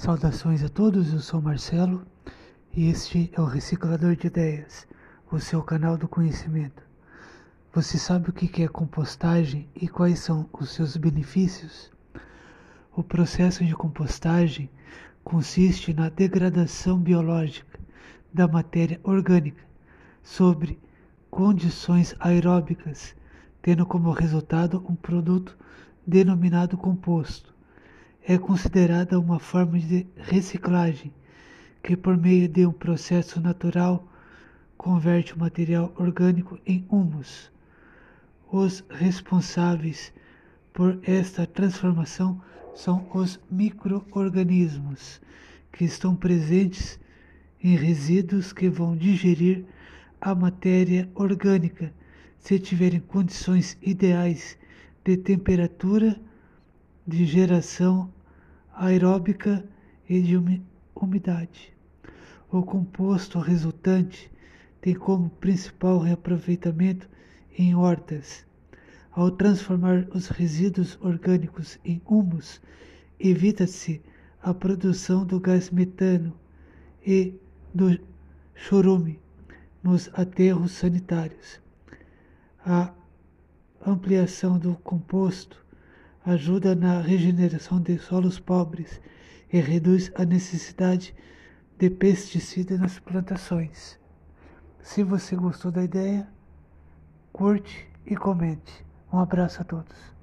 Saudações a todos, eu sou Marcelo e este é o Reciclador de Ideias, o seu canal do conhecimento. Você sabe o que é compostagem e quais são os seus benefícios? O processo de compostagem consiste na degradação biológica da matéria orgânica sobre condições aeróbicas, tendo como resultado um produto denominado composto é considerada uma forma de reciclagem que, por meio de um processo natural, converte o material orgânico em humus. Os responsáveis por esta transformação são os microorganismos que estão presentes em resíduos que vão digerir a matéria orgânica se tiverem condições ideais de temperatura de geração aeróbica e de umidade. O composto resultante tem como principal reaproveitamento em hortas. Ao transformar os resíduos orgânicos em humus, evita-se a produção do gás metano e do chorume nos aterros sanitários. A ampliação do composto ajuda na regeneração de solos pobres e reduz a necessidade de pesticidas nas plantações. Se você gostou da ideia, curte e comente. Um abraço a todos.